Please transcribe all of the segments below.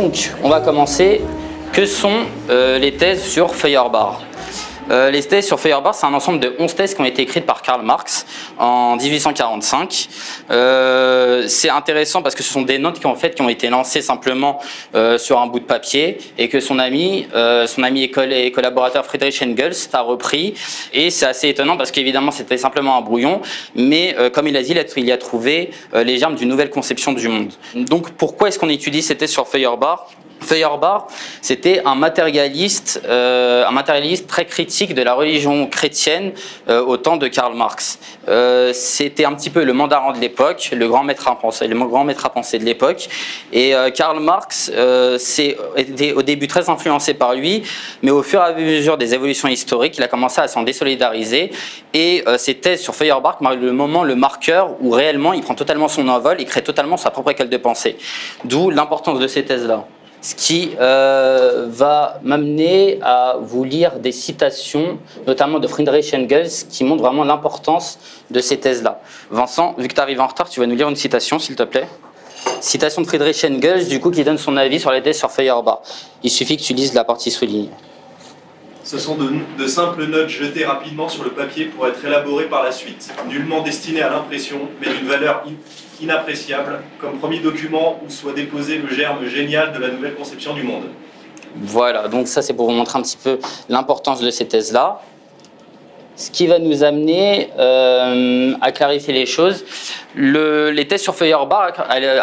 Donc, on va commencer. Que sont euh, les thèses sur Feuerbach? Euh, les thèses sur Feuerbach, c'est un ensemble de 11 thèses qui ont été écrites par Karl Marx en 1845. Euh, c'est intéressant parce que ce sont des notes qui, en fait, qui ont été lancées simplement euh, sur un bout de papier et que son ami, son ami et collaborateur Friedrich Engels a repris. Et c'est assez étonnant parce qu'évidemment, c'était simplement un brouillon, mais comme il a dit, il a trouvé les germes d'une nouvelle conception du monde. Donc, pourquoi est-ce qu'on étudie thèses sur Feuerbach? Feuerbach, c'était un matérialiste, euh, un matérialiste très critique de la religion chrétienne euh, au temps de Karl Marx. Euh, c'était un petit peu le mandarin de l'époque, le grand maître à penser, le grand maître à penser de l'époque. Et Karl Marx était au début très influencé par lui, mais au fur et à mesure des évolutions historiques, il a commencé à s'en désolidariser. Et ses thèses sur Feuerbach marquent le moment, le marqueur où réellement il prend totalement son envol, il crée totalement sa propre école de pensée. D'où l'importance de ces thèses-là ce qui euh, va m'amener à vous lire des citations, notamment de Friedrich Engels, qui montrent vraiment l'importance de ces thèses-là. Vincent, vu que tu arrives en retard, tu vas nous lire une citation, s'il te plaît. Citation de Friedrich Engels, du coup, qui donne son avis sur les thèses sur Feuerbach. Il suffit que tu lises la partie soulignée. Ce sont de, simples notes jetées rapidement sur le papier pour être élaborées par la suite, nullement destinées à l'impression, mais d'une valeur inappréciable, comme premier document où soit déposé le germe génial de la nouvelle conception du monde. Voilà, donc ça c'est pour vous montrer un petit peu l'importance de ces thèses-là ce qui va nous amener euh, à clarifier les choses. les thèses sur Feuerbach,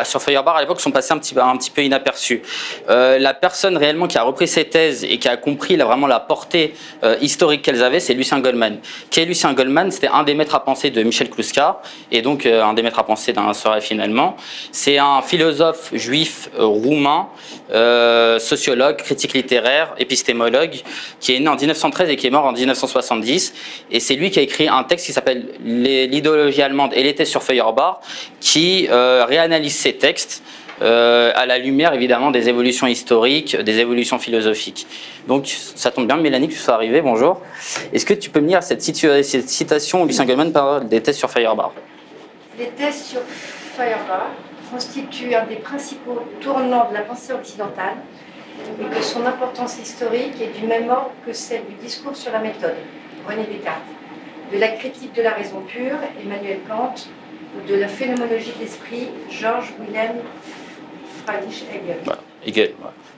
sur Feuerbach à l'époque sont passées un petit, peu inaperçues. Euh, la personne réellement qui a repris ces thèses et qui a compris vraiment la portée euh, historique qu'elles avaient, c'est Lucien Goldman. Qui est Lucien Goldman C'était un des maîtres à penser de Michel Kluska et donc un des maîtres à penser d'un soirée finalement. C'est un philosophe juif roumain, sociologue, critique littéraire, épistémologue, qui est né en 1913 et qui est mort en 1970 et c'est lui qui a écrit un texte qui s'appelle L'idéologie allemande et l'été sur Feuerbach, qui euh, réanalyse ces textes euh, à la lumière évidemment des évolutions historiques, des évolutions philosophiques. Donc ça tombe bien, Mélanie, que tu sois arrivée, bonjour. Est-ce que tu peux me lire cette, citation où Lucien Goldman parle des thèses sur Feuerbach? Les thèses sur Feuerbach constituent un des principaux tournants de la pensée occidentale et que son importance historique est du même ordre que celle du discours sur la méthode. René Descartes, de la critique de la raison pure, Emmanuel Kant, ou de la phénoménologie de l'esprit, Georges Wilhelm Friedrich Hegel.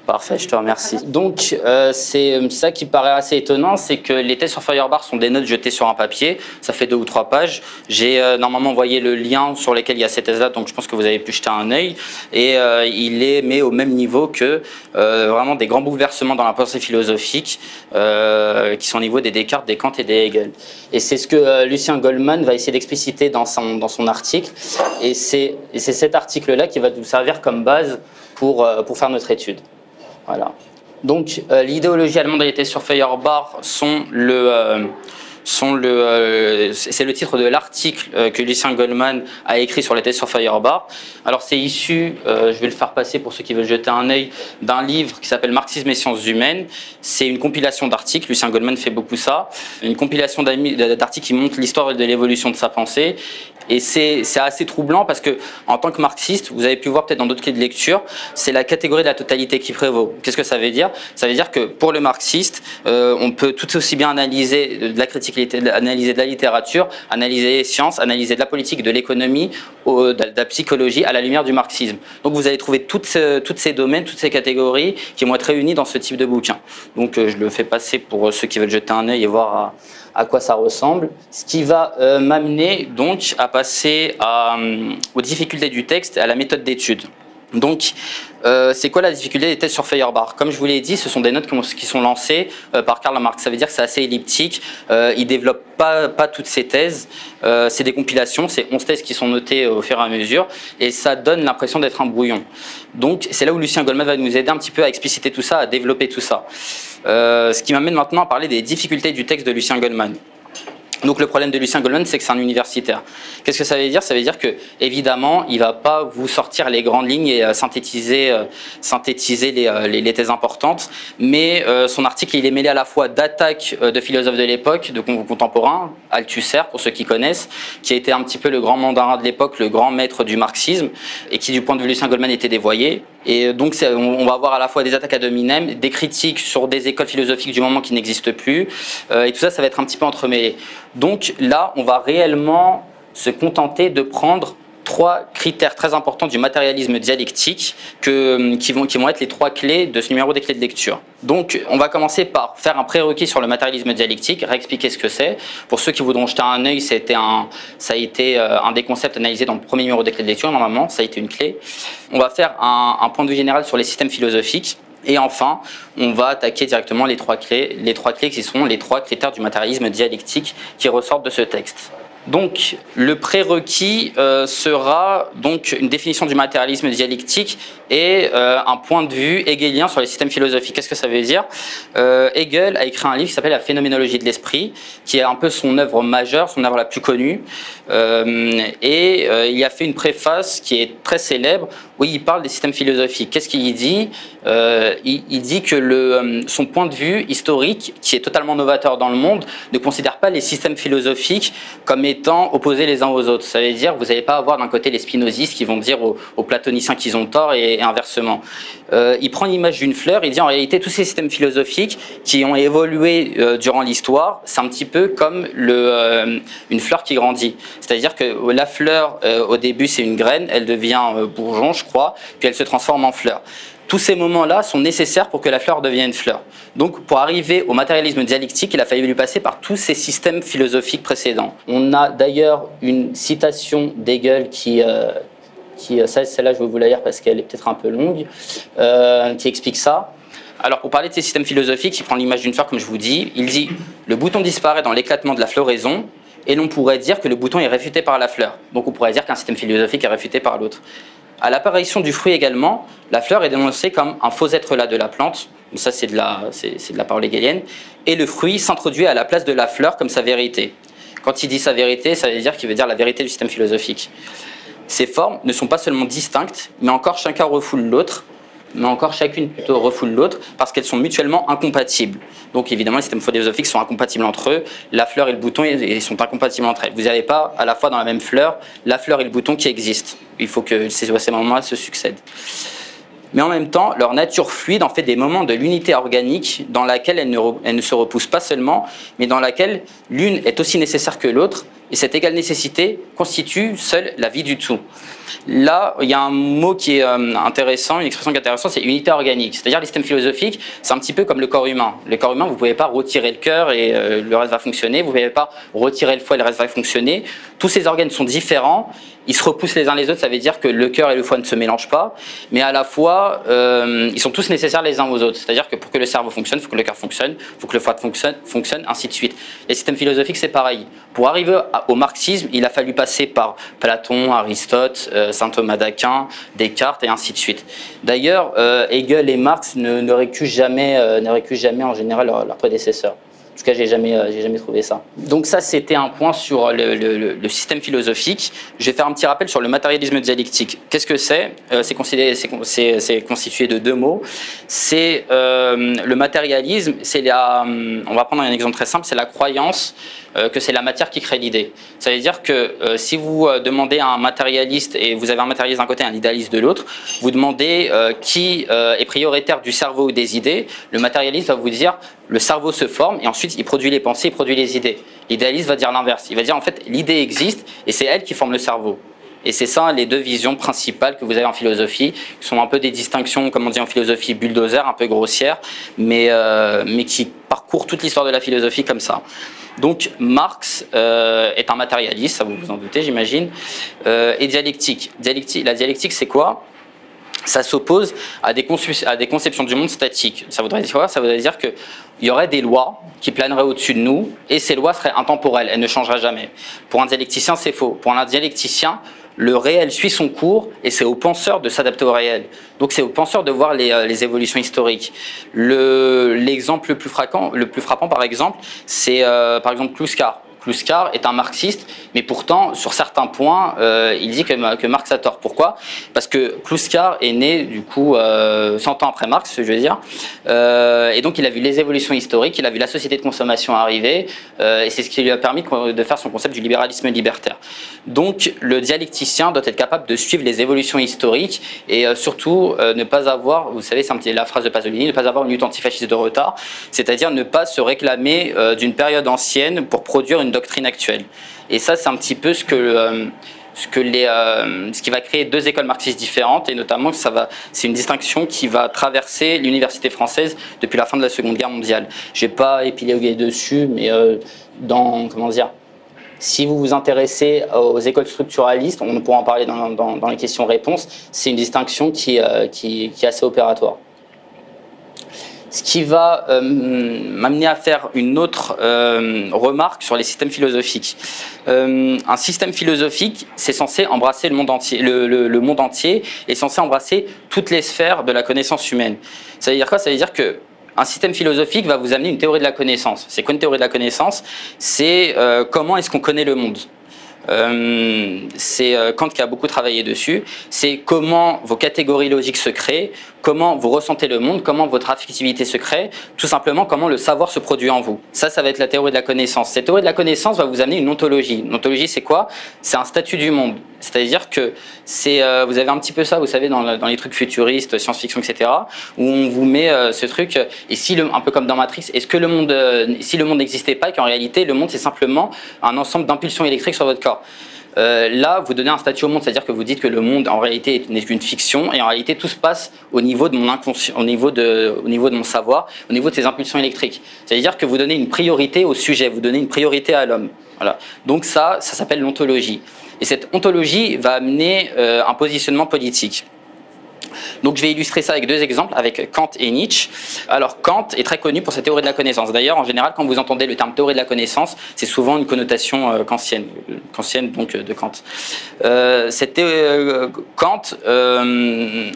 Parfait, je te remercie. Donc, euh, c'est euh, ça qui paraît assez étonnant, c'est que les thèses sur Feuerbach sont des notes jetées sur un papier. Ça fait deux ou trois pages. J'ai euh, normalement envoyé le lien sur lequel il y a ces thèses-là, donc je pense que vous avez pu jeter un œil. Et il est mis au même niveau que vraiment des grands bouleversements dans la pensée philosophique, qui sont au niveau des Descartes, des Kant et des Hegel. Et c'est ce que Lucien Goldman va essayer d'expliciter dans son, dans son article. Et c'est cet article-là qui va nous servir comme base pour, pour faire notre étude. Voilà. Donc euh, l'idéologie allemande et les sur Feuerbach sont le, euh, sont le, euh, c'est le titre de l'article euh, que Lucien Goldman a écrit sur les thèses sur Feuerbach. Alors c'est issu, euh, je vais le faire passer pour ceux qui veulent jeter un œil, d'un livre qui s'appelle Marxisme et sciences humaines. C'est une compilation d'articles, Lucien Goldman fait beaucoup ça, une compilation d'articles qui montre l'histoire de l'évolution de sa pensée. Et c'est assez troublant parce que, en tant que marxiste, vous avez pu voir peut-être dans d'autres clés de lecture, c'est la catégorie de la totalité qui prévaut. Qu'est-ce que ça veut dire? Ça veut dire que pour le marxiste, on peut tout aussi bien analyser de la critique analyser de la littérature, analyser les sciences, analyser de la politique, de l'économie, de la psychologie à la lumière du marxisme. Donc vous allez trouver toutes, ces domaines, toutes ces catégories qui vont être réunies dans ce type de bouquin. Donc euh, je le fais passer pour ceux qui veulent jeter un œil et voir à, quoi ça ressemble. Ce qui va euh, m'amener donc à passer euh, aux difficultés du texte à la méthode d'étude. Donc, euh, c'est quoi la difficulté des thèses sur Feuerbach Comme je vous l'ai dit, ce sont des notes qui sont lancées euh, par Karl Marx. Ça veut dire que c'est assez elliptique. Euh, il développe pas, pas toutes ces thèses. Euh, c'est des compilations, c'est 11 thèses qui sont notées au fur et à mesure, et ça donne l'impression d'être un brouillon. Donc, c'est là où Lucien Goldman va nous aider un petit peu à expliciter tout ça, à développer tout ça. ce qui m'amène maintenant à parler des difficultés du texte de Lucien Goldman. Donc le problème de Lucien Goldman, c'est que c'est un universitaire. Qu'est-ce que ça veut dire? Ça veut dire que évidemment, il va pas vous sortir les grandes lignes et euh, synthétiser, euh, synthétiser euh, les, les, thèses importantes, mais son article il est mêlé à la fois d'attaques de philosophes de l'époque, de contemporains, Althusser pour ceux qui connaissent, qui a été un petit peu le grand mandarin de l'époque, le grand maître du marxisme, et qui du point de vue de Lucien Goldman était dévoyé. Et donc on va avoir à la fois des attaques à dominem, des critiques sur des écoles philosophiques du moment qui n'existent plus, et tout ça, ça va être un petit peu entremêlé. Donc là, on va réellement se contenter de prendre trois critères très importants du matérialisme dialectique que, qui, vont, être les trois clés de ce numéro des clés de lecture. Donc, on va commencer par faire un prérequis sur le matérialisme dialectique, réexpliquer ce que c'est. Pour ceux qui voudront jeter un œil, ça a été euh, un des concepts analysés dans le premier numéro des clés de lecture, normalement, ça a été une clé. On va faire un, un point de vue général sur les systèmes philosophiques. Et enfin, on va attaquer directement les trois clés, les trois clés qui sont les trois critères du matérialisme dialectique qui ressortent de ce texte. Donc, le prérequis euh, sera donc une définition du matérialisme dialectique et euh, un point de vue hegelien sur les systèmes philosophiques. Qu'est-ce que ça veut dire? Euh, Hegel a écrit un livre qui s'appelle La phénoménologie de l'esprit, qui est un peu son œuvre majeure, son œuvre la plus connue. et il a fait une préface qui est très célèbre où il parle des systèmes philosophiques. Qu'est-ce qu'il dit? Il, dit que son point de vue historique, qui est totalement novateur dans le monde, ne considère pas les systèmes philosophiques comme étant opposés les uns aux autres. Ça veut dire que vous n'allez pas avoir d'un côté les spinozistes qui vont dire aux, platoniciens qu'ils ont tort et, inversement. Euh, il prend l'image d'une fleur, il dit en réalité tous ces systèmes philosophiques qui ont évolué euh, durant l'histoire, c'est un petit peu comme le, euh, une fleur qui grandit. C'est-à-dire que la fleur, au début c'est une graine, elle devient bourgeon, je crois, puis elle se transforme en fleur. Tous ces moments-là sont nécessaires pour que la fleur devienne fleur. Donc, pour arriver au matérialisme dialectique, il a fallu lui passer par tous ces systèmes philosophiques précédents. On a d'ailleurs une citation d'Hegel qui, euh, qui euh, celle-là, je vais vous la lire parce qu'elle est peut-être un peu longue, euh, qui explique ça. Alors, pour parler de ces systèmes philosophiques, il prend l'image d'une fleur, comme je vous dis. Il dit Le bouton disparaît dans l'éclatement de la floraison, et l'on pourrait dire que le bouton est réfuté par la fleur. Donc, on pourrait dire qu'un système philosophique est réfuté par l'autre. À l'apparition du fruit également, la fleur est dénoncée comme un faux être là de la plante. Ça, c'est de la, parole hegelienne. Et le fruit s'introduit à la place de la fleur comme sa vérité. Quand il dit sa vérité, ça veut dire qu'il veut dire la vérité du système philosophique. Ces formes ne sont pas seulement distinctes, mais encore chacun refoule l'autre, mais encore chacune plutôt refoule l'autre, parce qu'elles sont mutuellement incompatibles. Donc évidemment, les systèmes philosophiques sont incompatibles entre eux. La fleur et le bouton sont incompatibles entre elles. Vous n'avez pas à la fois dans la même fleur la fleur et le bouton qui existent. Il faut que ces, moments-là se succèdent. Mais en même temps, leur nature fluide en fait des moments de l'unité organique dans laquelle ne, elles ne se repoussent pas seulement, mais dans laquelle l'une est aussi nécessaire que l'autre, et cette égale nécessité constitue seule la vie du tout. Là, il y a un mot qui est euh, intéressant, une expression qui est intéressante, c'est unité organique. C'est-à-dire, les systèmes philosophiques, c'est un petit peu comme le corps humain. Le corps humain, vous ne pouvez pas retirer le cœur et euh, le reste va fonctionner. Vous ne pouvez pas retirer le foie et le reste va fonctionner. Tous ces organes sont différents. Ils se repoussent les uns les autres. Ça veut dire que le cœur et le foie ne se mélangent pas. Mais à la fois, euh, ils sont tous nécessaires les uns aux autres. C'est-à-dire que pour que le cerveau fonctionne, il faut que le cœur fonctionne, il faut que le foie fonctionne, ainsi de suite. Les systèmes philosophiques, c'est pareil. Pour arriver au marxisme, il a fallu passer par Platon, Aristote, euh, saint Thomas d'Aquin, Descartes et ainsi de suite. D'ailleurs, euh, Hegel et Marx ne, ne récusent jamais, euh, jamais en général leurs prédécesseurs. En tout cas, j'ai jamais, trouvé ça. Donc ça, c'était un point sur le, système philosophique. Je vais faire un petit rappel sur le matérialisme dialectique. Qu'est-ce que c'est? C'est c'est constitué de deux mots. C'est le matérialisme. C'est on va prendre un exemple très simple. C'est la croyance euh, que c'est la matière qui crée l'idée. Ça veut dire que euh, si vous euh, demandez à un matérialiste, et vous avez un matérialiste d'un côté et un idéaliste de l'autre, vous demandez qui est prioritaire du cerveau ou des idées, le matérialiste va vous dire le cerveau se forme et ensuite il produit les pensées, il produit les idées. L'idéaliste va dire l'inverse. Il va dire en fait l'idée existe et c'est elle qui forme le cerveau. Et c'est ça les deux visions principales que vous avez en philosophie, qui sont un peu des distinctions, comme on dit en philosophie, bulldozer, un peu grossières, mais, mais qui parcourent toute l'histoire de la philosophie comme ça. Donc Marx euh, est un matérialiste, ça vous vous en doutez j'imagine, euh, et dialectique. dialectique. La dialectique c'est quoi? Ça s'oppose à, des conceptions du monde statiques. Ça voudrait dire quoi? Ça voudrait dire qu'il y aurait des lois qui planeraient au-dessus de nous, et ces lois seraient intemporelles, elles ne changeraient jamais. Pour un dialecticien, c'est faux. Pour un dialecticien, le réel suit son cours et c'est aux penseurs de s'adapter au réel. Donc c'est aux penseurs de voir les, euh, évolutions historiques. L'exemple le, plus frappant, le plus frappant, par exemple, c'est euh, par exemple Kluskar. Kluskar est un marxiste, mais pourtant, sur certains points, euh, il dit que, Marx a tort. Pourquoi? Parce que Kluskar est né, du coup, 100 ans après Marx, je veux dire, et donc il a vu les évolutions historiques, il a vu la société de consommation arriver, et c'est ce qui lui a permis de faire son concept du libéralisme libertaire. Donc, le dialecticien doit être capable de suivre les évolutions historiques et surtout ne pas avoir, vous savez, c'est la phrase de Pasolini, ne pas avoir une lutte antifasciste de retard, c'est-à-dire ne pas se réclamer d'une période ancienne pour produire une doctrine actuelle. Et ça, c'est un petit peu ce que euh, ce, que les, euh, ce qui va créer deux écoles marxistes différentes, et notamment ça va, c'est une distinction qui va traverser l'université française depuis la fin de la Seconde Guerre mondiale. Je vais pas épiloguer dessus, mais euh, dans comment dire, si vous vous intéressez aux écoles structuralistes, on pourra en parler dans, les questions-réponses, c'est une distinction qui, qui, est assez opératoire ce qui va euh, m'amener à faire une autre euh, remarque sur les systèmes philosophiques. Euh, un système philosophique, c'est censé embrasser le monde entier. Le, monde entier est censé embrasser toutes les sphères de la connaissance humaine. Ça veut dire quoi? Ça veut dire que un système philosophique va vous amener une théorie de la connaissance. C'est quoi une théorie de la connaissance? C'est comment est-ce qu'on connaît le monde? C'est Kant qui a beaucoup travaillé dessus. C'est comment vos catégories logiques se créent, comment vous ressentez le monde, comment votre affectivité se crée, tout simplement comment le savoir se produit en vous. Ça, ça va être la théorie de la connaissance. Cette théorie de la connaissance va vous amener une ontologie. Une ontologie, c'est quoi? C'est un statut du monde. C'est-à-dire que euh, vous avez un petit peu ça, vous savez, dans, les trucs futuristes, science-fiction, etc., où on vous met euh, ce truc, et si le, un peu comme dans Matrix, est-ce que le monde, euh, si le monde n'existait pas, qu'en réalité, le monde, c'est simplement un ensemble d'impulsions électriques sur votre corps? Euh, là, vous donnez un statut au monde, c'est-à-dire que vous dites que le monde, en réalité, n'est qu'une fiction, et en réalité, tout se passe au niveau de mon inconscient, au niveau de, au niveau de mon savoir, au niveau de ces impulsions électriques. C'est-à-dire que vous donnez une priorité au sujet, vous donnez une priorité à l'homme. Voilà. Donc ça, ça s'appelle l'ontologie. Et cette ontologie va amener euh, un positionnement politique. Donc je vais illustrer ça avec deux exemples, avec Kant et Nietzsche. Alors Kant est très connu pour sa théorie de la connaissance. D'ailleurs, en général, quand vous entendez le terme théorie de la connaissance, c'est souvent une connotation euh, kantienne, kantienne donc euh, de Kant. Euh, Kant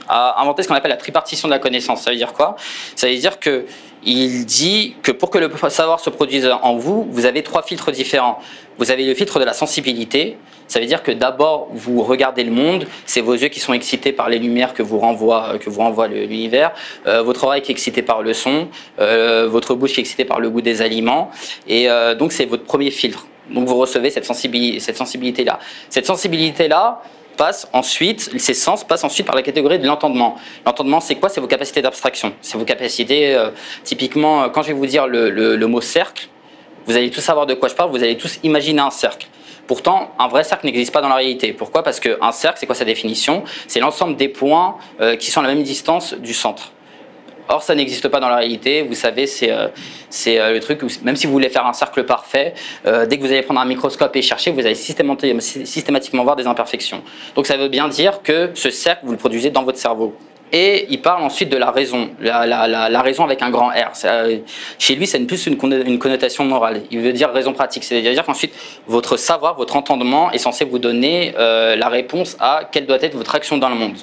a inventé ce qu'on appelle la tripartition de la connaissance. Ça veut dire quoi? Ça veut dire que il dit que pour que le savoir se produise en vous, vous avez trois filtres différents. Vous avez le filtre de la sensibilité, ça veut dire que d'abord vous regardez le monde, c'est vos yeux qui sont excités par les lumières que vous renvoie, que vous renvoie l'univers, euh, votre oreille qui est excitée par le son, euh, votre bouche qui est excitée par le goût des aliments, et euh, donc c'est votre premier filtre. Donc vous recevez cette sensibilité, cette sensibilité là. Cette sensibilité passe ensuite, ces sens passent ensuite par la catégorie de l'entendement. L'entendement, c'est quoi? C'est vos capacités d'abstraction. C'est vos capacités, euh, typiquement, euh, quand je vais vous dire le, mot cercle, vous allez tous savoir de quoi je parle, vous allez tous imaginer un cercle. Pourtant, un vrai cercle n'existe pas dans la réalité. Pourquoi? Parce qu'un cercle, c'est quoi sa définition? C'est l'ensemble des points euh, qui sont à la même distance du centre. Or, ça n'existe pas dans la réalité. Vous savez, c'est euh, euh, le truc où, même si vous voulez faire un cercle parfait, dès que vous allez prendre un microscope et chercher, vous allez systématiquement voir des imperfections. Donc, ça veut bien dire que ce cercle, vous le produisez dans votre cerveau. Et il parle ensuite de la raison, la, raison avec un grand R. chez lui, c'est plus une, connotation morale. Il veut dire raison pratique. C'est-à-dire qu'ensuite, votre savoir, votre entendement est censé vous donner la réponse à quelle doit être votre action dans le monde.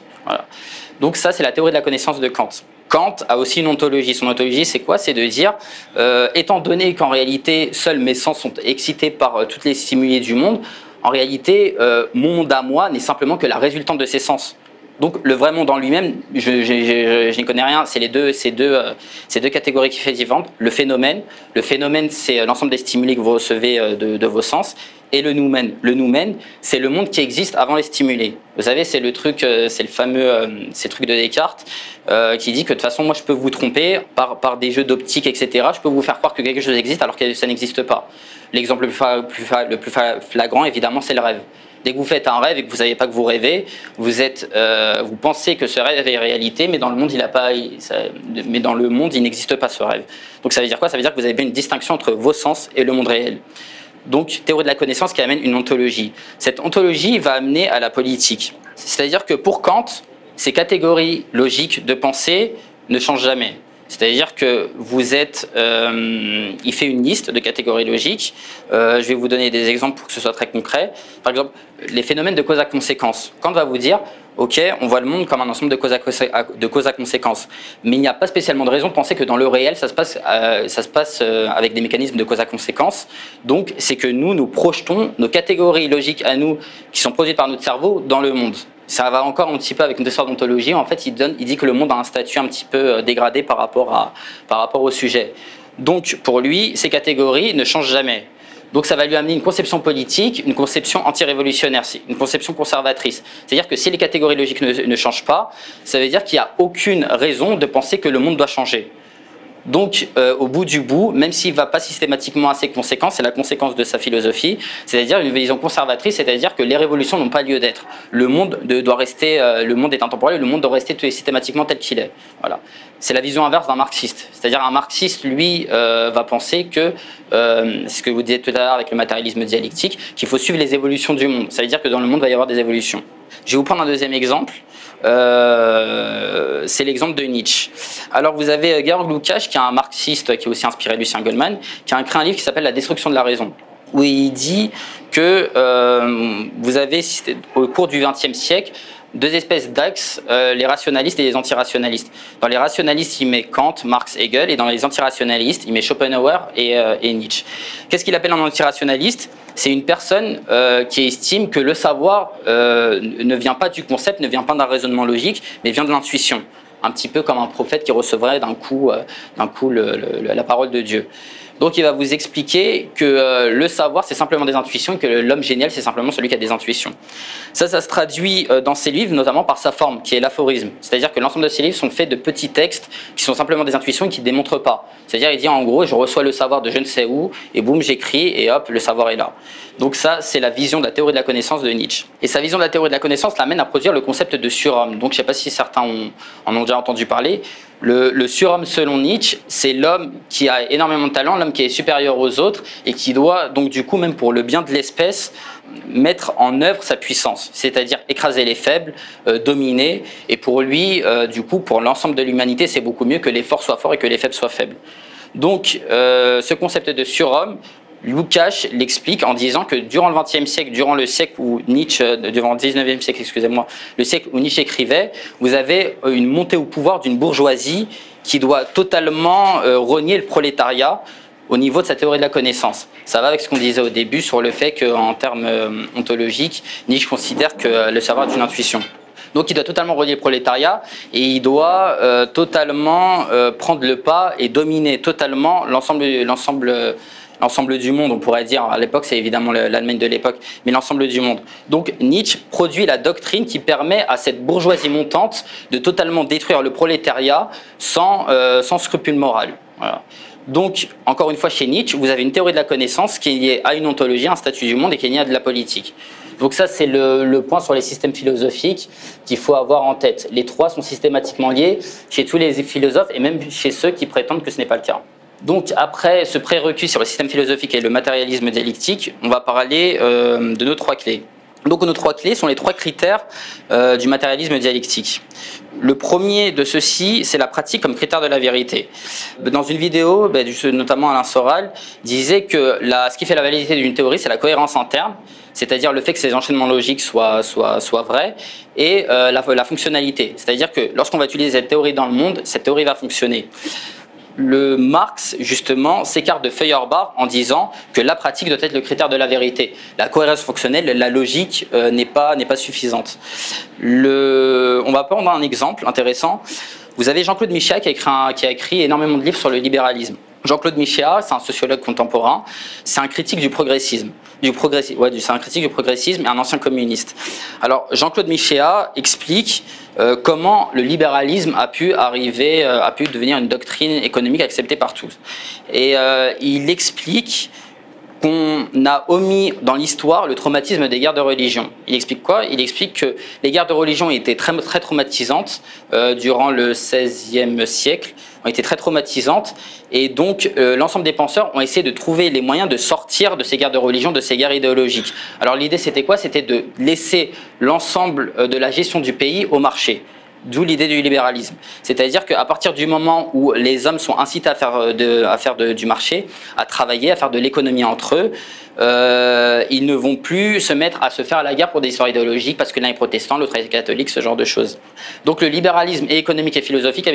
Donc ça, c'est la théorie de la connaissance de Kant. Kant a aussi une ontologie. Son ontologie, c'est quoi? C'est de dire, euh, étant donné qu'en réalité, seuls mes sens sont excités par euh, toutes les stimuli du monde, en réalité, euh, mon monde à moi n'est simplement que la résultante de ces sens. Donc le vrai monde en lui-même, je, n'y connais rien, c'est les deux, ces deux, deux catégories qui fait différentes. Le phénomène, le phénomène, c'est l'ensemble des stimuli que vous recevez de, de vos sens et le noumen. Le noumen, c'est le monde qui existe avant les stimulés. Vous savez, c'est le truc, euh, c'est le fameux, euh, c'est le truc de Descartes euh, qui dit que de toute façon, moi, je peux vous tromper par, par des jeux d'optique, etc. Je peux vous faire croire que quelque chose existe alors que ça n'existe pas. L'exemple le plus, flagrant, évidemment, c'est le rêve. Dès que vous faites un rêve et que vous savez pas que vous rêvez, vous êtes, vous pensez que ce rêve est réalité, mais dans le monde, il mais dans le monde, il n'existe pas ce rêve. Donc ça veut dire quoi? Ça veut dire que vous avez bien une distinction entre vos sens et le monde réel. Donc, théorie de la connaissance qui amène une ontologie. Cette ontologie va amener à la politique. C'est-à-dire que pour Kant, ces catégories logiques de pensée ne changent jamais. C'est-à-dire que vous êtes, euh, il fait une liste de catégories logiques. Euh, je vais vous donner des exemples pour que ce soit très concret. Par exemple, les phénomènes de cause à conséquence. Quand on va vous dire, ok, on voit le monde comme un ensemble de causes à, cause à conséquence, mais il n'y a pas spécialement de raison de penser que dans le réel, ça se passe, euh, ça se passe avec des mécanismes de cause à conséquence. Donc, c'est que nous, nous projetons nos catégories logiques à nous, qui sont produites par notre cerveau, dans le monde ça va encore un petit peu avec une histoire d'ontologie. En fait, il, donne, il dit que le monde a un statut un petit peu euh, dégradé par rapport, à, par rapport au sujet. Donc, pour lui, ces catégories ne changent jamais. Donc ça va lui amener une conception politique, une conception anti-révolutionnaire, une conception conservatrice. C'est-à-dire que si les catégories logiques ne, ne changent pas, ça veut dire qu'il n'y a aucune raison de penser que le monde doit changer. Donc, euh, au bout du bout, même s'il ne va pas systématiquement à ses conséquences, c'est la conséquence de sa philosophie, c'est-à-dire une vision conservatrice, c'est-à-dire que les révolutions n'ont pas lieu d'être. Le monde doit rester, euh, le monde est intemporel, le monde doit rester systématiquement tel qu'il est. Voilà. C'est la vision inverse d'un marxiste. C'est-à-dire un marxiste, lui, euh, va penser que, ce que vous disiez tout à l'heure avec le matérialisme dialectique, qu'il faut suivre les évolutions du monde. Ça veut dire que dans le monde, il va y avoir des évolutions. Je vais vous prendre un deuxième exemple. Euh, c'est l'exemple de Nietzsche. Alors vous avez euh, Georg Lukács, qui est un marxiste qui est aussi inspiré de Lucien Goldman, qui a écrit un livre qui s'appelle La destruction de la raison, où il dit que euh, vous avez, au cours du XXe siècle, deux espèces d'axes, euh, les rationalistes et les antirationalistes. Dans les rationalistes, il met Kant, Marx, Hegel, et dans les antirationalistes, il met Schopenhauer et, euh, et Nietzsche. Qu'est-ce qu'il appelle un antirationaliste? C'est une personne euh, qui estime que le savoir ne vient pas du concept, ne vient pas d'un raisonnement logique, mais vient de l'intuition. Un petit peu comme un prophète qui recevrait d'un coup, d'un coup la parole de Dieu. Donc il va vous expliquer que euh, le savoir, c'est simplement des intuitions et que l'homme génial, c'est simplement celui qui a des intuitions. Ça, ça se traduit euh, dans ses livres, notamment par sa forme, qui est l'aphorisme. C'est-à-dire que l'ensemble de ses livres sont faits de petits textes qui sont simplement des intuitions et qui ne démontrent pas. C'est-à-dire, il dit en gros, je reçois le savoir de je ne sais où, et boum, j'écris, et hop, le savoir est là. Donc ça, c'est la vision de la théorie de la connaissance de Nietzsche. Et sa vision de la théorie de la connaissance l'amène à produire le concept de surhomme. Donc je ne sais pas si certains en ont déjà entendu parler. Le, surhomme, selon Nietzsche, c'est l'homme qui a énormément de talent, l'homme qui est supérieur aux autres et qui doit, donc du coup, même pour le bien de l'espèce, mettre en œuvre sa puissance, c'est-à-dire écraser les faibles, euh, dominer. Et pour lui, euh, du coup, pour l'ensemble de l'humanité, c'est beaucoup mieux que les forts soient forts et que les faibles soient faibles. Donc, euh, ce concept de surhomme, Lukács l'explique en disant que durant le XXe siècle, durant le siècle où Nietzsche, euh, durant le XIXe siècle, excusez-moi, le siècle où Nietzsche écrivait, vous avez euh, une montée au pouvoir d'une bourgeoisie qui doit totalement euh, renier le prolétariat au niveau de sa théorie de la connaissance. Ça va avec ce qu'on disait au début sur le fait qu'en termes ontologiques, Nietzsche considère que le savoir est une intuition. Donc il doit totalement relier le prolétariat et il doit totalement prendre le pas et dominer totalement l'ensemble, l'ensemble l'ensemble du monde, on pourrait dire, à l'époque c'est évidemment l'Allemagne de l'époque, mais l'ensemble du monde. Donc Nietzsche produit la doctrine qui permet à cette bourgeoisie montante de totalement détruire le prolétariat sans, euh, sans scrupule moral. Donc, encore une fois, chez Nietzsche, vous avez une théorie de la connaissance qui est liée à une ontologie, un statut du monde et qui est liée à de la politique. Donc ça, c'est le, point sur les systèmes philosophiques qu'il faut avoir en tête. Les trois sont systématiquement liés chez tous les philosophes et même chez ceux qui prétendent que ce n'est pas le cas. Donc après ce prérequis sur le système philosophique et le matérialisme dialectique, on va parler euh, de nos trois clés. Donc nos trois clés sont les trois critères euh, du matérialisme dialectique. Le premier de ceux-ci, c'est la pratique comme critère de la vérité. Dans une vidéo, ben, notamment Alain Soral, disait que ce qui fait la validité d'une théorie, c'est la cohérence interne, c'est-à-dire le fait que ces enchaînements logiques soient, vrais, et euh, la fonctionnalité, c'est-à-dire que lorsqu'on va utiliser cette théorie dans le monde, cette théorie va fonctionner le Marx, justement, s'écarte de Feuerbach en disant que la pratique doit être le critère de la vérité. La cohérence fonctionnelle, la logique euh, n'est pas, pas suffisante. On va prendre un exemple intéressant. Vous avez Jean-Claude Michéa qui écrit qui a écrit énormément de livres sur le libéralisme. Jean-Claude Michéa, c'est un sociologue contemporain, c'est un critique du progressisme. Du progressisme, ouais, c'est un critique du progressisme et un ancien communiste. Alors, Jean-Claude Michéa explique euh, comment le libéralisme a pu arriver, euh, a pu devenir une doctrine économique acceptée par tous. Et euh, il explique qu'on a omis dans l'histoire le traumatisme des guerres de religion. Il explique quoi? Il explique que les guerres de religion étaient très, très traumatisantes durant le XVIe siècle, ont été très traumatisantes, et donc l'ensemble des penseurs ont essayé de trouver les moyens de sortir de ces guerres de religion, de ces guerres idéologiques. Alors l'idée c'était quoi? C'était de laisser l'ensemble de la gestion du pays au marché D'où l'idée du libéralisme. C'est-à-dire qu'à partir du moment où les hommes sont incités à faire, de, à faire du marché, à travailler, à faire de l'économie entre eux, euh, ils ne vont plus se mettre à se faire la guerre pour des histoires idéologiques parce que l'un est protestant, l'autre est catholique, ce genre de choses. Donc le libéralisme économique et philosophique euh,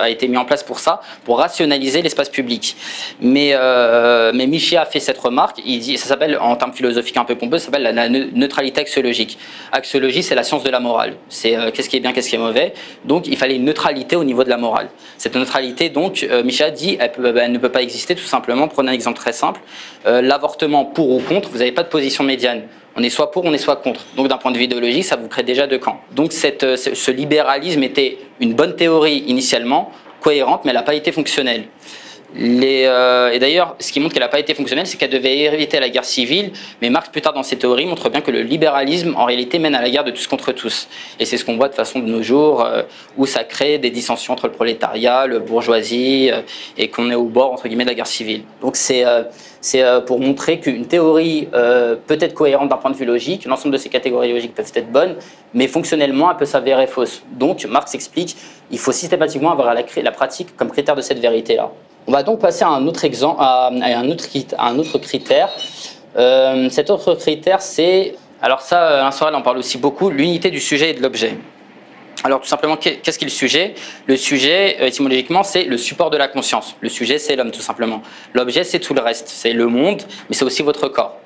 a été mis en place pour ça, pour rationaliser l'espace public. Mais, euh, mais Michel a fait cette remarque, il dit, ça s'appelle, en termes philosophiques un peu pompeux, ça s'appelle la, neutralité axiologique. Axiologie, c'est la science de la morale. C'est qu'est-ce qui est bien, qu'est-ce qui est mauvais. Donc il fallait une neutralité au niveau de la morale. Cette neutralité, donc, Michel dit, elle, elle, ne peut pas exister tout simplement. Prenez un exemple très simple. L'avortement pour ou contre, vous n'avez pas de position médiane. On est soit pour, on est soit contre. Donc d'un point de vue idéologique, ça vous crée déjà deux camps. Donc euh, ce libéralisme était une bonne théorie initialement, cohérente, mais elle n'a pas été fonctionnelle. Euh, et d'ailleurs, ce qui montre qu'elle n'a pas été fonctionnelle, c'est qu'elle devait éviter la guerre civile. Mais Marx, plus tard dans ses théories, montre bien que le libéralisme, en réalité, mène à la guerre de tous contre tous. Et c'est ce qu'on voit de façon de nos jours, euh, où ça crée des dissensions entre le prolétariat, le bourgeoisie, et qu'on est au bord, entre guillemets, de la guerre civile. Donc c'est euh, pour montrer qu'une théorie euh, peut être cohérente d'un point de vue logique, l'ensemble de ces catégories logiques peuvent être bonnes, mais fonctionnellement, elle peut s'avérer fausse. Donc, Marx explique, il faut systématiquement avoir la pratique comme critère de cette vérité-là. On va donc passer à un autre, exemple, à un autre, un critère. Euh, cet autre critère, c'est, alors ça, Alain Sorel en parle aussi beaucoup, l'unité du sujet et de l'objet. Alors tout simplement, qu'est-ce qu'est le sujet? Le sujet, euh, étymologiquement, c'est le support de la conscience. Le sujet, c'est l'homme, tout simplement. L'objet, c'est tout le reste. C'est le monde, mais c'est aussi votre corps.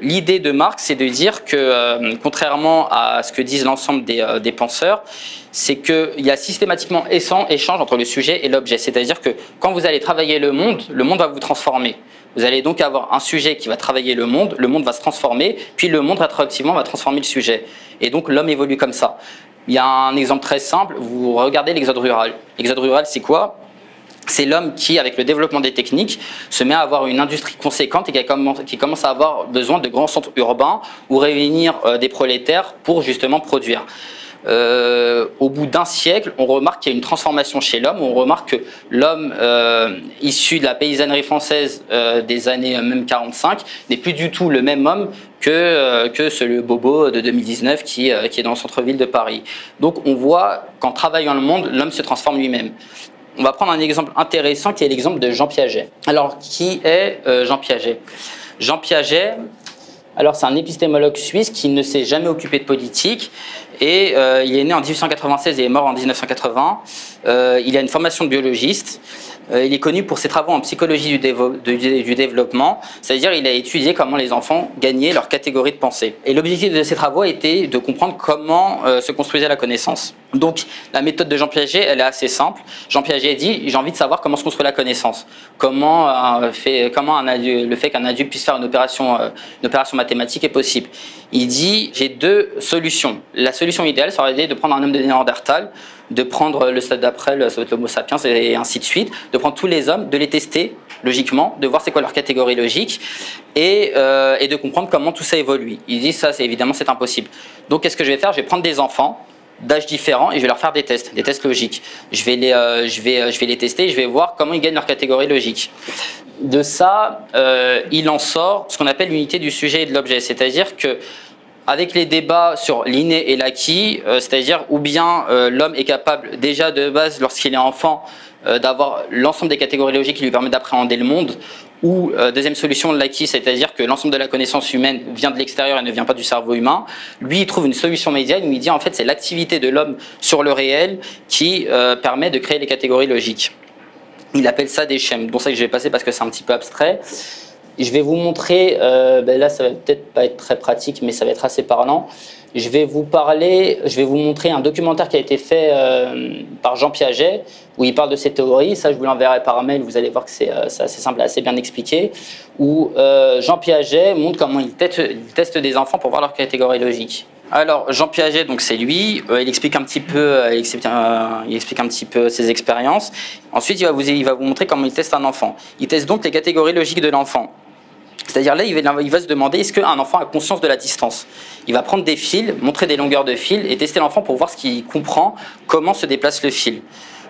L'idée de Marx, c'est de dire que, euh, contrairement à ce que disent l'ensemble des, euh, des, penseurs, c'est qu'il y a systématiquement échange entre le sujet et l'objet. C'est-à-dire que quand vous allez travailler le monde, le monde va vous transformer. Vous allez donc avoir un sujet qui va travailler le monde, le monde va se transformer, puis le monde rétroactivement va transformer le sujet. Et donc l'homme évolue comme ça. Il y a un exemple très simple, vous regardez l'exode rural. L'exode rural, c'est quoi? C'est l'homme qui, avec le développement des techniques, se met à avoir une industrie conséquente et qui, commence à avoir besoin de grands centres urbains où réunir euh, des prolétaires pour justement produire. Euh, au bout d'un siècle, on remarque qu'il y a une transformation chez l'homme. On remarque que l'homme euh, issu de la paysannerie française des années même 45 n'est plus du tout le même homme que, que ce le bobo de 2019 qui, qui est dans le centre-ville de Paris. Donc on voit qu'en travaillant le monde, l'homme se transforme lui-même. On va prendre un exemple intéressant qui est l'exemple de Jean Piaget. Alors, qui est Jean Piaget? Jean Piaget, alors c'est un épistémologue suisse qui ne s'est jamais occupé de politique et euh, il est né en 1896 et est mort en 1980. Euh, il a une formation de biologiste. Euh, il est connu pour ses travaux en psychologie du, développement, c'est-à-dire il a étudié comment les enfants gagnaient leur catégorie de pensée. Et l'objectif de ses travaux était de comprendre comment se construisait la connaissance. Donc la méthode de Jean Piaget, elle est assez simple. Jean Piaget dit j'ai envie de savoir comment se construit la connaissance, comment, fait, comment le fait qu'un adulte puisse faire une opération, une opération mathématique est possible. Il dit j'ai deux solutions. La solution idéale serait de prendre un homme de Néandertal, de prendre le stade d'après, être l'homo sapiens et ainsi de suite, de prendre tous les hommes, de les tester logiquement, de voir c'est quoi leur catégorie logique et, euh, et, de comprendre comment tout ça évolue. Il dit ça, c'est évidemment c'est impossible. Donc qu'est-ce que je vais faire? Je vais prendre des enfants d'âges différents et je vais leur faire des tests, des tests logiques. Je vais les, euh, je vais, je vais les tester et je vais voir comment ils gagnent leur catégorie logique. De ça, euh, il en sort ce qu'on appelle l'unité du sujet et de l'objet, c'est-à-dire que avec les débats sur l'inné et l'acquis, euh, c'est-à-dire ou bien euh, l'homme est capable déjà de base, lorsqu'il est enfant, euh, d'avoir l'ensemble des catégories logiques qui lui permettent d'appréhender le monde, ou deuxième solution, l'acquis, c'est-à-dire que l'ensemble de la connaissance humaine vient de l'extérieur et ne vient pas du cerveau humain. Lui, il trouve une solution médiane où il dit en fait c'est l'activité de l'homme sur le réel qui permet de créer les catégories logiques. Il appelle ça des schèmes, dont ça que je vais passer parce que c'est un petit peu abstrait. Je vais vous montrer, euh, ben là ça va peut-être pas être très pratique, mais ça va être assez parlant. Je vais vous parler, je vais vous montrer un documentaire qui a été fait euh, par Jean Piaget, où il parle de ces théories. Ça, je vous l'enverrai par mail, vous allez voir que c'est euh, assez simple assez bien expliqué. Où Jean Piaget montre comment il teste, des enfants pour voir leur catégorie logique. Alors, Jean Piaget, donc c'est lui, il explique un petit peu, il explique, un petit peu ses expériences. Ensuite, il va vous montrer comment il teste un enfant. Il teste donc les catégories logiques de l'enfant. C'est-à-dire là, il va, se demander est-ce qu'un enfant a conscience de la distance? Il va prendre des fils, montrer des longueurs de fil et tester l'enfant pour voir ce qu'il comprend, comment se déplace le fil.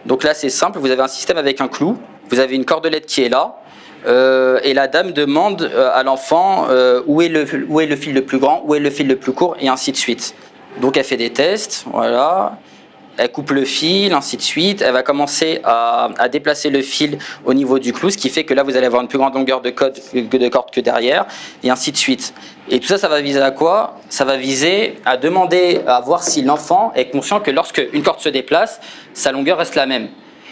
Donc là, c'est simple, vous avez un système avec un clou, vous avez une cordelette qui est là, euh, et la dame demande euh, à l'enfant euh, où, est le, où est le fil le plus grand, où est le fil le plus court, et ainsi de suite. Donc elle fait des tests, voilà. Elle coupe le fil, ainsi de suite. Elle va commencer à, déplacer le fil au niveau du clou, ce qui fait que là, vous allez avoir une plus grande longueur de, de corde que derrière, et ainsi de suite. Et tout ça, ça va viser à quoi? Ça va viser à demander, à voir si l'enfant est conscient que lorsque une corde se déplace, sa longueur reste la même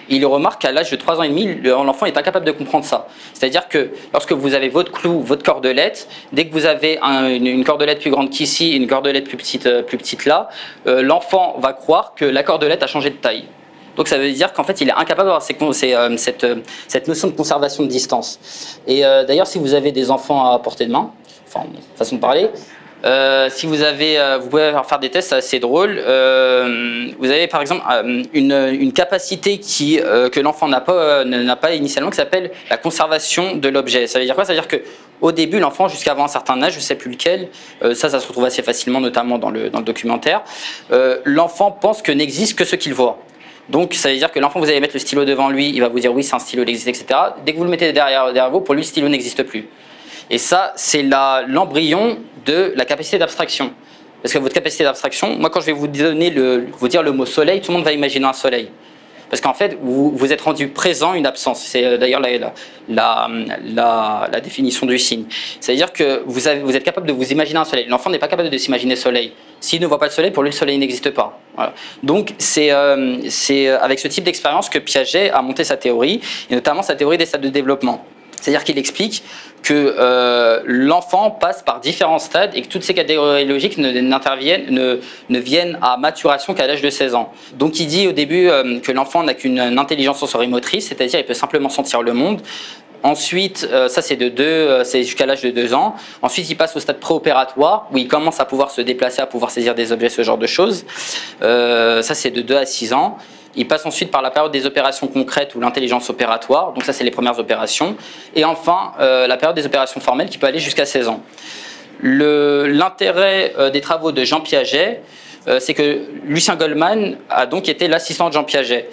il remarque qu'à l'âge de 3 ans et demi, l'enfant est incapable de comprendre ça. C'est-à-dire que lorsque vous avez votre clou, votre cordelette, dès que vous avez une, cordelette plus grande qu'ici, une cordelette plus petite, euh, plus petite là, euh, l'enfant va croire que la cordelette a changé de taille. Donc ça veut dire qu'en fait, il est incapable d'avoir euh, cette, cette, notion de conservation de distance. Et d'ailleurs, si vous avez des enfants à portée de main, enfin, façon de parler, euh, si vous avez, euh, vous pouvez faire des tests assez drôles. Euh, vous avez par exemple une, capacité qui, que l'enfant n'a pas, n'a pas initialement, qui s'appelle la conservation de l'objet. Ça veut dire quoi? Ça veut dire que au début, l'enfant, jusqu'à un certain âge, je ne sais plus lequel, ça, ça se retrouve assez facilement, notamment dans le, dans le documentaire, l'enfant pense que n'existe que ce qu'il voit. Donc, ça veut dire que l'enfant, vous allez mettre le stylo devant lui, il va vous dire oui, c'est un stylo, il existe, etc. Dès que vous le mettez derrière, derrière vous, pour lui, le stylo n'existe plus. Et ça, c'est l'embryon de la capacité d'abstraction. Parce que votre capacité d'abstraction, moi quand je vais vous donner vous dire le mot soleil, tout le monde va imaginer un soleil. Parce qu'en fait, vous, vous êtes rendu présent une absence. C'est euh, d'ailleurs la, définition du signe. C'est-à-dire que vous êtes capable de vous imaginer un soleil. L'enfant n'est pas capable de s'imaginer soleil. S'il ne voit pas le soleil, pour lui, le soleil n'existe pas. Donc, c'est euh, euh, avec ce type d'expérience que Piaget a monté sa théorie, et notamment sa théorie des stades de développement. C'est-à-dire qu'il explique que euh, l'enfant passe par différents stades et que toutes ces catégories logiques ne, ne, ne viennent à maturation qu'à l'âge de 16 ans. Donc il dit au début euh, que l'enfant n'a qu'une intelligence sensorimotrice, c'est-à-dire il peut simplement sentir le monde. Ensuite, euh, ça c'est de deux, c'est jusqu'à l'âge de 2 ans. Ensuite, il passe au stade préopératoire où il commence à pouvoir se déplacer, à pouvoir saisir des objets, ce genre de choses. ça c'est de 2 à 6 ans. Il passe ensuite par la période des opérations concrètes ou l'intelligence opératoire, donc ça c'est les premières opérations. Et enfin, euh, la période des opérations formelles qui peut aller jusqu'à 16 ans. L'intérêt euh, des travaux de Jean Piaget, euh, c'est que Lucien Goldman a donc été l'assistant de Jean Piaget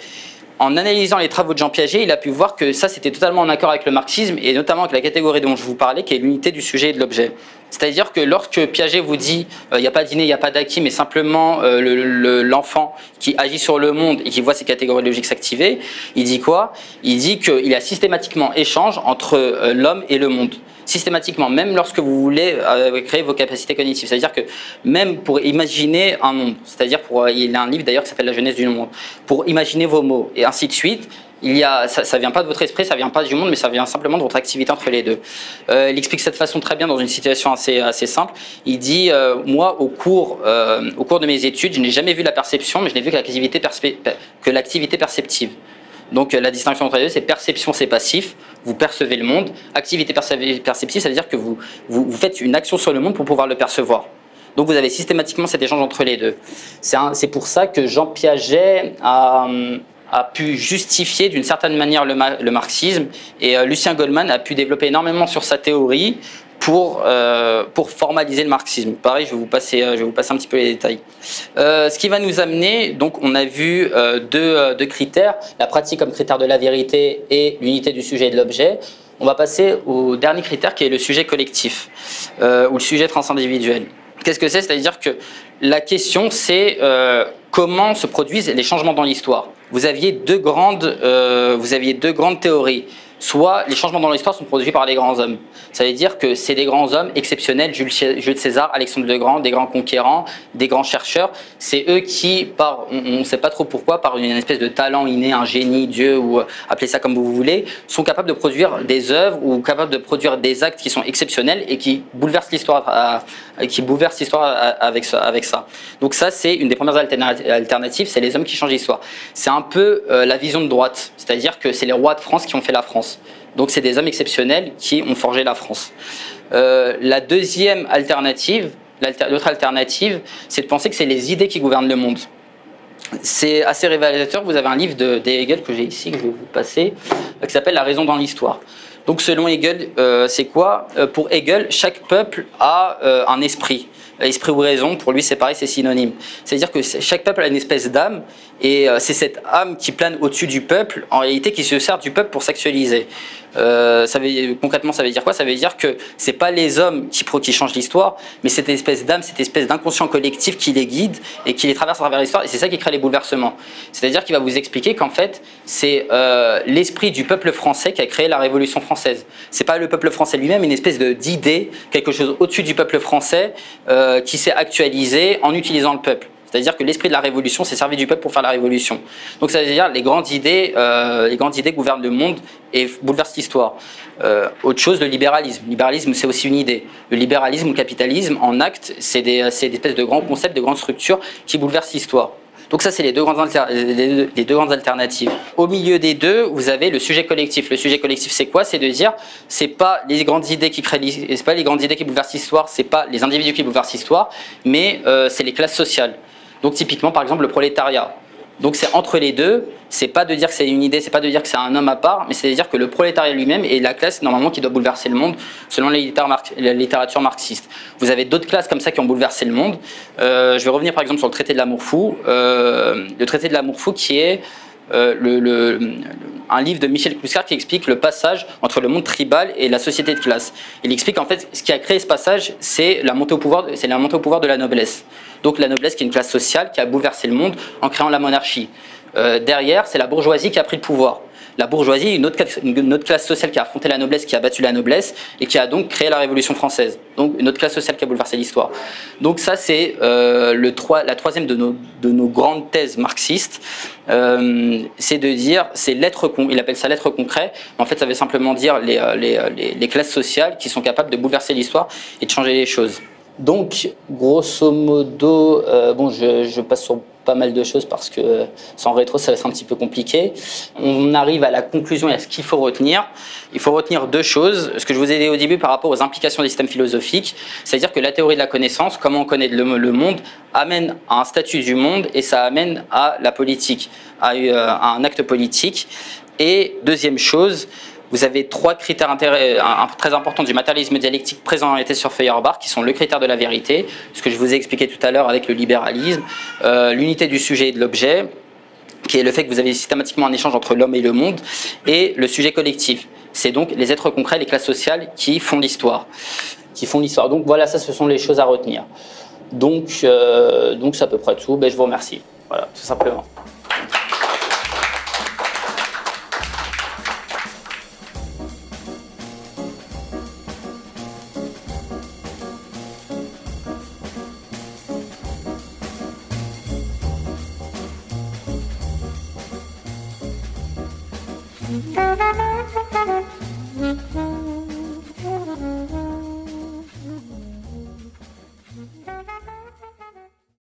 en analysant les travaux de Jean Piaget, il a pu voir que ça, c'était totalement en accord avec le marxisme et notamment avec la catégorie dont je vous parlais, qui est l'unité du sujet et de l'objet. C'est-à-dire que lorsque Piaget vous dit euh, il n'y a pas d'inné, il n'y a pas d'acquis, mais simplement euh, l'enfant qui agit sur le monde et qui voit ses catégories logiques s'activer, il dit quoi? Il dit qu'il y a systématiquement échange entre euh, l'homme et le monde systématiquement, même lorsque vous voulez euh, créer vos capacités cognitives. C'est-à-dire que même pour imaginer un nombre, c'est-à-dire pour, il y a un livre d'ailleurs qui s'appelle La jeunesse du monde, pour imaginer vos mots et ainsi de suite, il y a, ça ne vient pas de votre esprit, ça vient pas du monde, mais ça vient simplement de votre activité entre les deux. Euh, il explique cette façon très bien dans une situation assez, assez simple. Il dit, euh, moi, au cours, au cours de mes études, je n'ai jamais vu la perception, mais je n'ai vu que l'activité perceptive. Donc la distinction entre les deux, c'est perception, c'est passif, vous percevez le monde. Activité perceptive, ça veut dire que vous, vous, faites une action sur le monde pour pouvoir le percevoir. Donc vous avez systématiquement cet échange entre les deux. C'est pour ça que Jean Piaget a, a pu justifier d'une certaine manière le, marxisme et euh, Lucien Goldman a pu développer énormément sur sa théorie pour, euh, pour formaliser le marxisme. Pareil, je vais vous passer, euh, je vais vous passer un petit peu les détails. Ce qui va nous amener, donc on a vu deux, deux, critères, la pratique comme critère de la vérité et l'unité du sujet et de l'objet. On va passer au dernier critère qui est le sujet collectif ou le sujet transindividuel. Qu'est-ce que c'est? C'est-à-dire que la question c'est comment se produisent les changements dans l'histoire. Vous aviez deux grandes, vous aviez deux grandes théories soit les changements dans l'histoire sont produits par les grands hommes. Ça veut dire que c'est des grands hommes exceptionnels, Jules, César, Alexandre le Grand, des grands conquérants, des grands chercheurs. C'est eux qui, par, on ne sait pas trop pourquoi, par une espèce de talent inné, un génie, Dieu, ou euh, appelez ça comme vous voulez, sont capables de produire des œuvres ou capables de produire des actes qui sont exceptionnels et qui bouleversent l'histoire, qui bouleversent l'histoire avec ça, avec ça. Donc ça, c'est une des premières alternatives, c'est les hommes qui changent l'histoire. C'est un peu euh, la vision de droite, c'est-à-dire que c'est les rois de France qui ont fait la France. Donc c'est des hommes exceptionnels qui ont forgé la France. Euh, la deuxième alternative, l'autre alternative, c'est de penser que c'est les idées qui gouvernent le monde. C'est assez révélateur. Vous avez un livre de, Hegel que j'ai ici, que je vais vous passer, qui s'appelle La raison dans l'histoire. Donc selon Hegel, c'est quoi? Pour Hegel, chaque peuple a un esprit esprit ou raison, pour lui c'est pareil, c'est synonyme. C'est-à-dire que chaque peuple a une espèce d'âme, et c'est cette âme qui plane au-dessus du peuple, en réalité qui se sert du peuple pour sexualiser. Euh, ça veut, concrètement, ça veut dire quoi? Ça veut dire que c'est pas les hommes qui, qui changent l'histoire, mais cette espèce d'âme, cette espèce d'inconscient collectif qui les guide et qui les traverse à travers l'histoire, et c'est ça qui crée les bouleversements. C'est-à-dire qu'il va vous expliquer qu'en fait, c'est euh, l'esprit du peuple français qui a créé la Révolution française. C'est pas le peuple français lui-même, une espèce d'idée, quelque chose au-dessus du peuple français euh, qui s'est actualisé en utilisant le peuple. C'est-à-dire que l'esprit de la révolution s'est servi du peuple pour faire la révolution. Donc ça veut dire les grandes idées, euh, les grandes idées gouvernent le monde et bouleversent l'histoire. Euh, autre chose, le libéralisme. Le libéralisme, c'est aussi une idée. Le libéralisme ou le capitalisme, en acte, c'est des, des espèces de grands concepts, de grandes structures qui bouleversent l'histoire. Donc ça, c'est les, deux grandes les deux grandes alternatives. Au milieu des deux, vous avez le sujet collectif. Le sujet collectif, c'est quoi? C'est de dire, c'est pas les grandes idées qui créent, c'est pas les grandes idées qui bouleversent l'histoire, c'est pas les individus qui bouleversent l'histoire, mais euh, c'est les classes sociales. Donc typiquement, par exemple, le prolétariat. Donc c'est entre les deux, c'est pas de dire que c'est une idée, c'est pas de dire que c'est un homme à part, mais c'est de dire que le prolétariat lui-même est la classe normalement qui doit bouleverser le monde selon la littérature marxiste. Vous avez d'autres classes comme ça qui ont bouleversé le monde. Euh, je vais revenir par exemple sur le traité de l'amour fou. Euh, le traité de l'amour fou qui est euh, un livre de Michel Clouscar qui explique le passage entre le monde tribal et la société de classe. Il explique en fait ce qui a créé ce passage, c'est la montée au pouvoir, c'est la montée au pouvoir de la noblesse. Donc la noblesse qui est une classe sociale qui a bouleversé le monde en créant la monarchie. Euh, derrière, c'est la bourgeoisie qui a pris le pouvoir la bourgeoisie, une autre, une autre classe sociale qui a affronté la noblesse, qui a battu la noblesse et qui a donc créé la Révolution française. Donc une autre classe sociale qui a bouleversé l'histoire. Donc ça c'est euh, le la troisième de nos, de nos grandes thèses marxistes, euh, c'est de dire, c'est l'être, il appelle ça l'être concret. En fait, ça veut simplement dire les, euh, les, les classes sociales qui sont capables de bouleverser l'histoire et de changer les choses. Donc, grosso modo, bon, je, passe sur pas mal de choses parce que sans rétro, ça va être un petit peu compliqué. On arrive à la conclusion et à ce qu'il faut retenir. Il faut retenir deux choses. Ce que je vous ai dit au début par rapport aux implications des systèmes philosophiques, c'est-à-dire que la théorie de la connaissance, comment on connaît le, monde, amène à un statut du monde et ça amène à la politique, à euh, un acte politique. Et deuxième chose, vous avez trois critères euh, très importants du matérialisme dialectique présent les thèses sur Feuerbach, qui sont le critère de la vérité, ce que je vous ai expliqué tout à l'heure avec le libéralisme, euh, l'unité du sujet et de l'objet, qui est le fait que vous avez systématiquement un échange entre l'homme et le monde, et le sujet collectif. C'est donc les êtres concrets, les classes sociales qui font l'histoire. Qui font l'histoire. Donc voilà, ça, ce sont les choses à retenir. Donc, euh, donc c'est à peu près tout. Ben, je vous remercie. Voilà, tout simplement.